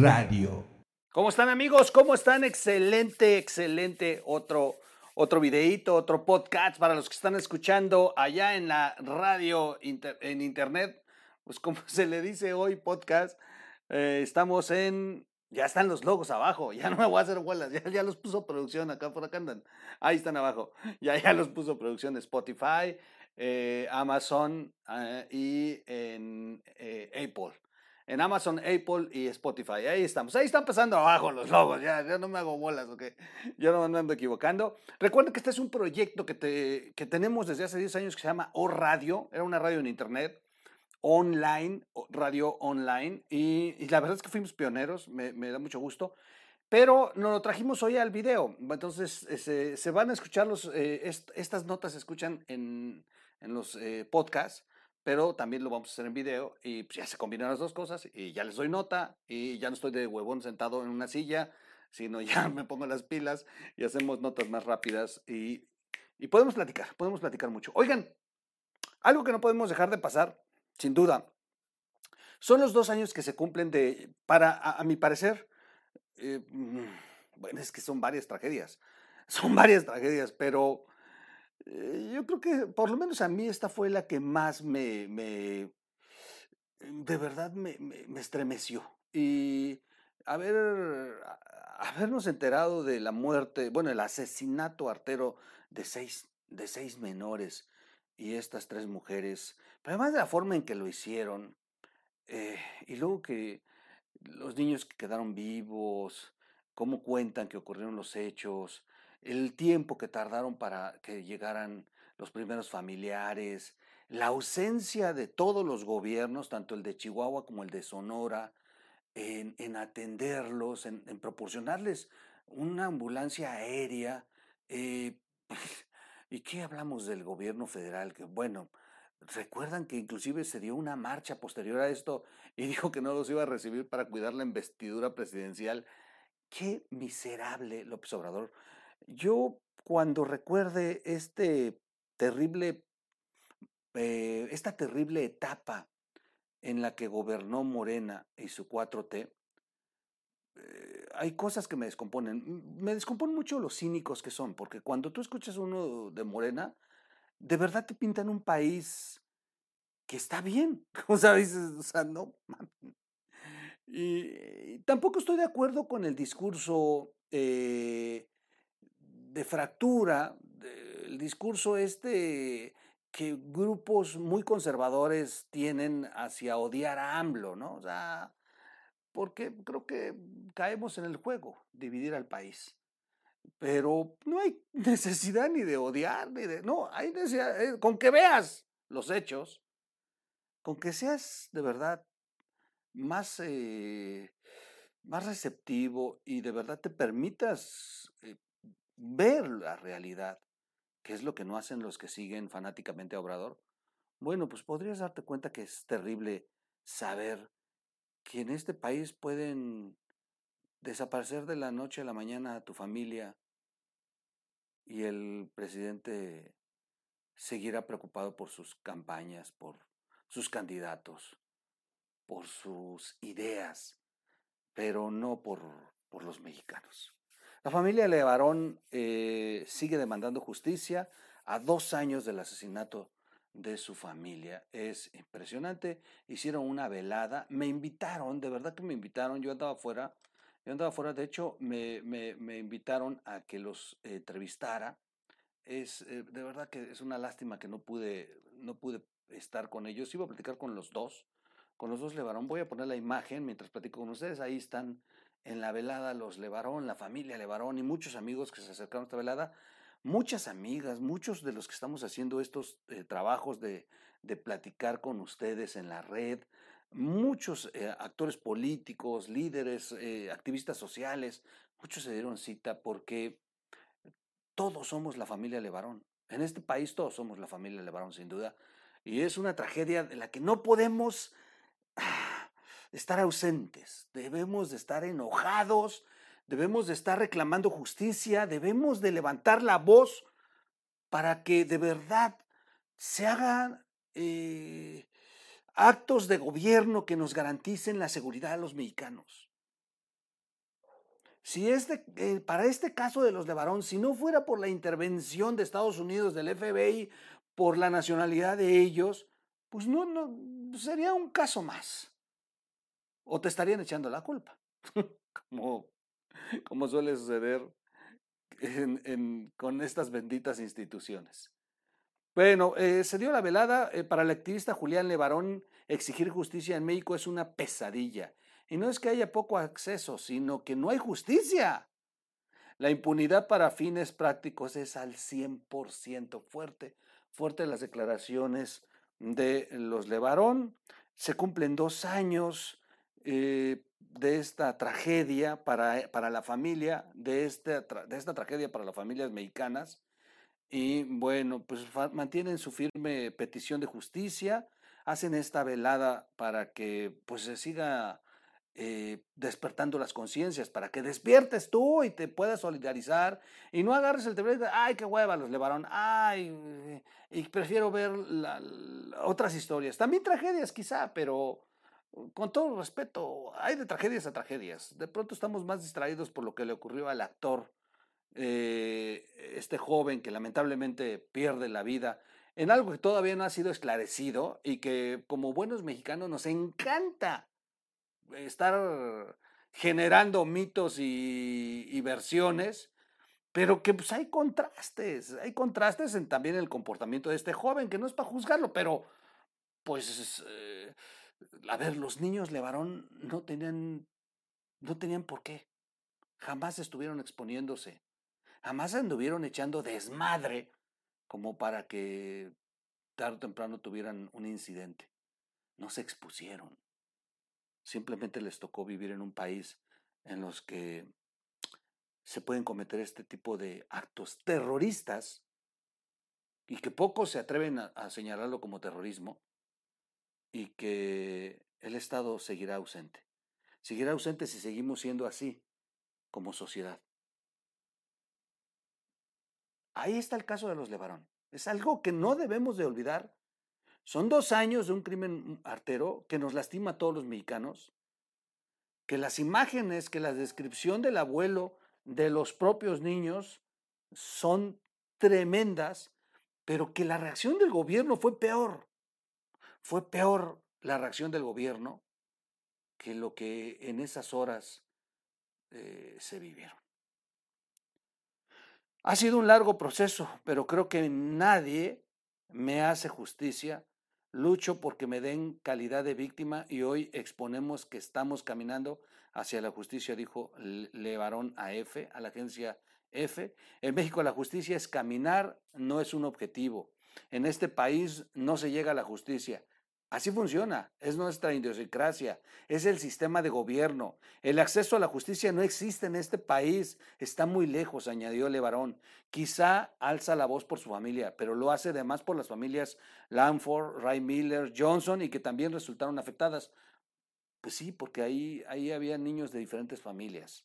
Radio. ¿Cómo están amigos? ¿Cómo están? Excelente, excelente. Otro, otro videíto, otro podcast para los que están escuchando allá en la radio, en internet. Pues como se le dice hoy, podcast. Eh, estamos en... Ya están los logos abajo, ya no me voy a hacer bolas, ya, ya los puso producción acá, por acá andan. Ahí están abajo, ya, ya los puso producción Spotify, eh, Amazon eh, y en Apple en Amazon, Apple y Spotify. Ahí estamos. Ahí están empezando abajo los logos. Ya, ya no me hago bolas, ¿ok? Yo no me ando equivocando. Recuerden que este es un proyecto que, te, que tenemos desde hace 10 años que se llama O Radio. Era una radio en internet, online, radio online. Y, la verdad es que fuimos pioneros. Me, da mucho gusto. Pero nos lo trajimos hoy al video. Entonces, se, van a escuchar los, eh, estas notas se escuchan en, en los eh, podcasts pero también lo vamos a hacer en video y pues, ya se combinan las dos cosas y ya les doy nota y ya no estoy de huevón sentado en una silla, sino ya me pongo las pilas y hacemos notas más rápidas y, y podemos platicar, podemos platicar mucho. Oigan, algo que no podemos dejar de pasar, sin duda, son los dos años que se cumplen de, para, a, mi parecer, eh, mm, bueno, es que son varias tragedias, son varias tragedias, pero eh, yo creo que por lo menos a mí esta fue la que más me, me de verdad me, me, estremeció. Y haber, habernos enterado de la muerte, bueno, el asesinato artero de seis, de seis menores y estas tres mujeres, pero además de la forma en que lo hicieron, eh, y luego que los niños que quedaron vivos, cómo cuentan que ocurrieron los hechos, el tiempo que tardaron para que llegaran los primeros familiares, la ausencia de todos los gobiernos, tanto el de Chihuahua como el de Sonora, en, atenderlos, en, proporcionarles una ambulancia aérea. Eh, ¿Y qué hablamos del gobierno federal? Que bueno, recuerdan que inclusive se dio una marcha posterior a esto y dijo que no los iba a recibir para cuidar la investidura presidencial. Qué miserable López Obrador. Yo cuando recuerde este terrible, eh, esta terrible etapa en la que gobernó Morena y su 4T, eh, hay cosas que me descomponen. Me descomponen mucho los cínicos que son, porque cuando tú escuchas uno de Morena, de verdad te pintan un país que está bien. O sea, dices, o sea, no. Y, tampoco estoy de acuerdo con el discurso eh, de fractura, el discurso este que grupos muy conservadores tienen hacia odiar a AMLO, ¿no? O sea, porque creo que caemos en el juego, dividir al país. Pero no hay necesidad ni de odiar, ni de... No, hay necesidad, eh, con que veas los hechos, con que seas de verdad más, eh, más receptivo y de verdad te permitas eh, ver la realidad, que es lo que no hacen los que siguen fanáticamente a Obrador, bueno, pues podrías darte cuenta que es terrible saber que en este país pueden desaparecer de la noche a la mañana a tu familia y el presidente seguirá preocupado por sus campañas, por sus candidatos, por sus ideas, pero no por, por los mexicanos. La familia Levarón eh, sigue demandando justicia a dos años del asesinato de su familia. Es impresionante. Hicieron una velada. Me invitaron, de verdad que me invitaron. Yo andaba afuera. Yo andaba afuera. De hecho, me, me, invitaron a que los entrevistara. Es eh, de verdad que es una lástima que no pude, no pude estar con ellos. Iba a platicar con los dos. Con los dos Levarón. Voy a poner la imagen mientras platico con ustedes. Ahí están en la velada los Levarón, la familia Levarón y muchos amigos que se acercaron a esta velada, muchas amigas, muchos de los que estamos haciendo estos eh, trabajos de, de, platicar con ustedes en la red, muchos eh, actores políticos, líderes, eh, activistas sociales, muchos se dieron cita porque todos somos la familia Levarón. En este país todos somos la familia Levarón, sin duda. Y es una tragedia de la que no podemos estar ausentes, debemos de estar enojados, debemos de estar reclamando justicia, debemos de levantar la voz para que de verdad se hagan eh, actos de gobierno que nos garanticen la seguridad a los mexicanos. Si este, eh, para este caso de los Levarón, si no fuera por la intervención de Estados Unidos, del FBI, por la nacionalidad de ellos, pues no, no, sería un caso más. O te estarían echando la culpa, como, como suele suceder con estas benditas instituciones. Bueno, eh, se dio la velada. Eh, para el activista Julián Levarón, exigir justicia en México es una pesadilla. Y no es que haya poco acceso, sino que no hay justicia. La impunidad para fines prácticos es al 100% fuerte. Fuerte las declaraciones de los Levarón. Se cumplen dos años eh, de esta tragedia para, para la familia, de, este, de esta tragedia para las familias mexicanas. Y bueno, pues mantienen su firme petición de justicia, hacen esta velada para que pues se siga eh, despertando las conciencias, para que despiertes tú y te puedas solidarizar y no agarres el teléfono ay, qué hueva, los levaron, ay, y prefiero ver otras historias, también tragedias quizá, pero con todo respeto, hay de tragedias a tragedias. De pronto estamos más distraídos por lo que le ocurrió al actor, eh, este joven que lamentablemente pierde la vida en algo que todavía no ha sido esclarecido y que como buenos mexicanos nos encanta estar generando mitos y, versiones, pero que pues hay contrastes, hay contrastes en también el comportamiento de este joven, que no es para juzgarlo, pero pues... Eh, a ver, los niños Levarón no tenían, no tenían por qué. Jamás estuvieron exponiéndose. Jamás anduvieron echando desmadre como para que tarde o temprano tuvieran un incidente. No se expusieron. Simplemente les tocó vivir en un país en los que se pueden cometer este tipo de actos terroristas y que pocos se atreven a señalarlo como terrorismo, y que el Estado seguirá ausente. Seguirá ausente si seguimos siendo así como sociedad. Ahí está el caso de los Levarón. Es algo que no debemos de olvidar. Son dos años de un crimen artero que nos lastima a todos los mexicanos, que las imágenes, que la descripción del abuelo, de los propios niños, son tremendas, pero que la reacción del gobierno fue peor. Fue peor la reacción del gobierno que lo que en esas horas eh, se vivieron. Ha sido un largo proceso, pero creo que nadie me hace justicia. Lucho porque me den calidad de víctima y hoy exponemos que estamos caminando hacia la justicia, dijo Levarón a F, a la agencia F. En México la justicia es caminar, no es un objetivo. En este país no se llega a la justicia, Así funciona, es nuestra idiosincrasia, es el sistema de gobierno. El acceso a la justicia no existe en este país, está muy lejos, añadió Levarón. Quizá alza la voz por su familia, pero lo hace además por las familias Lanford, Ray Miller, Johnson y que también resultaron afectadas. Pues sí, porque ahí, ahí había niños de diferentes familias.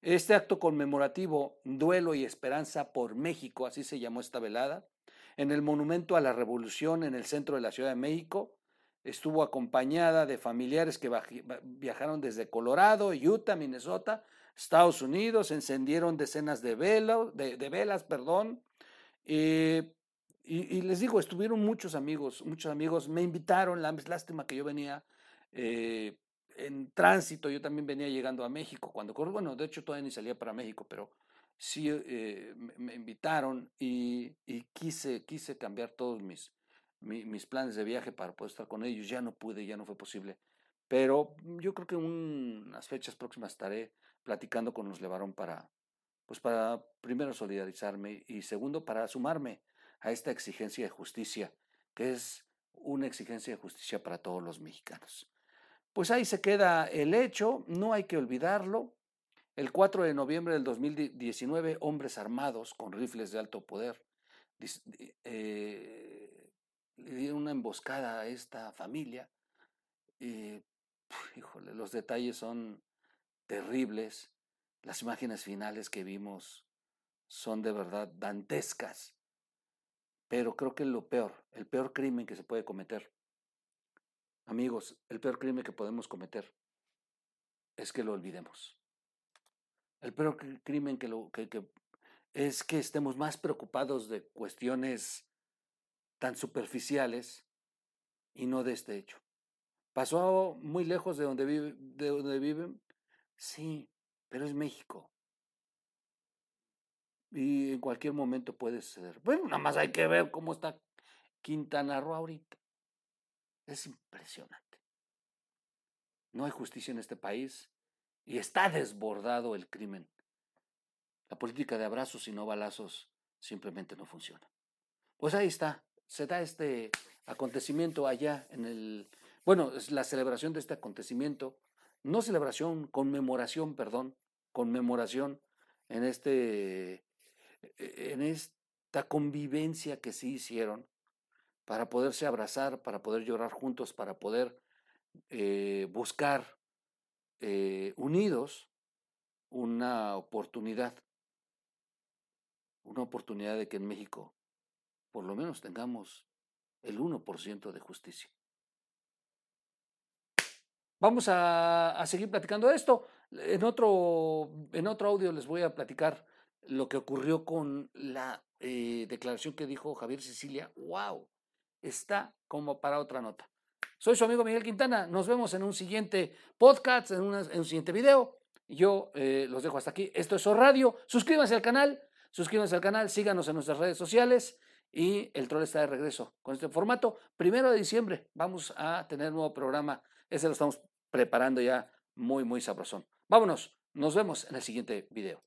Este acto conmemorativo, Duelo y Esperanza por México, así se llamó esta velada, en el Monumento a la Revolución en el centro de la Ciudad de México. Estuvo acompañada de familiares que viajaron desde Colorado, Utah, Minnesota, Estados Unidos, encendieron decenas de, de, velas, perdón. Eh, y, les digo, estuvieron muchos amigos, muchos amigos, me invitaron, lástima que yo venía eh, en tránsito, yo también venía llegando a México cuando, bueno, de hecho todavía ni salía para México, pero sí eh, me, invitaron y, quise, quise cambiar todos mis, mis, planes de viaje para poder estar con ellos. Ya no pude, ya no fue posible. Pero yo creo que en unas fechas próximas estaré platicando con los Levarón para, pues para primero solidarizarme y segundo para sumarme a esta exigencia de justicia, que es una exigencia de justicia para todos los mexicanos. Pues ahí se queda el hecho, no hay que olvidarlo, el 4 de noviembre del 2019, hombres armados con rifles de alto poder eh, le dieron una emboscada a esta familia. Y, híjole, los detalles son terribles. Las imágenes finales que vimos son de verdad dantescas. Pero creo que lo peor, el peor crimen que se puede cometer, amigos, el peor crimen que podemos cometer es que lo olvidemos. El peor crimen que, lo, que, es que estemos más preocupados de cuestiones tan superficiales y no de este hecho. ¿Pasó muy lejos de donde, de donde viven? Sí, pero es México. Y en cualquier momento puede ser. Bueno, nada más hay que ver cómo está Quintana Roo ahorita. Es impresionante. No hay justicia en este país y está desbordado el crimen. La política de abrazos y no balazos simplemente no funciona. Pues ahí está, se da este acontecimiento allá en el, bueno, es la celebración de este acontecimiento, no celebración, conmemoración, perdón, conmemoración en este, en esta convivencia que sí hicieron para poderse abrazar, para poder llorar juntos, para poder eh, buscar eh, unidos una oportunidad, una oportunidad de que en México por lo menos tengamos el 1% de justicia. Vamos a, seguir platicando esto. En otro, en otro audio les voy a platicar lo que ocurrió con la eh, declaración que dijo Javier Sicilia. ¡Wow! Está como para otra nota. Soy su amigo Miguel Quintana. Nos vemos en un siguiente podcast, en, un siguiente video. Yo eh, los dejo hasta aquí. Esto es O Radio. Suscríbanse al canal. Suscríbanse al canal. Síganos en nuestras redes sociales. Y el troll está de regreso con este formato. Primero de diciembre vamos a tener nuevo programa. Ese lo estamos preparando ya muy, muy sabrosón. Vámonos. Nos vemos en el siguiente video.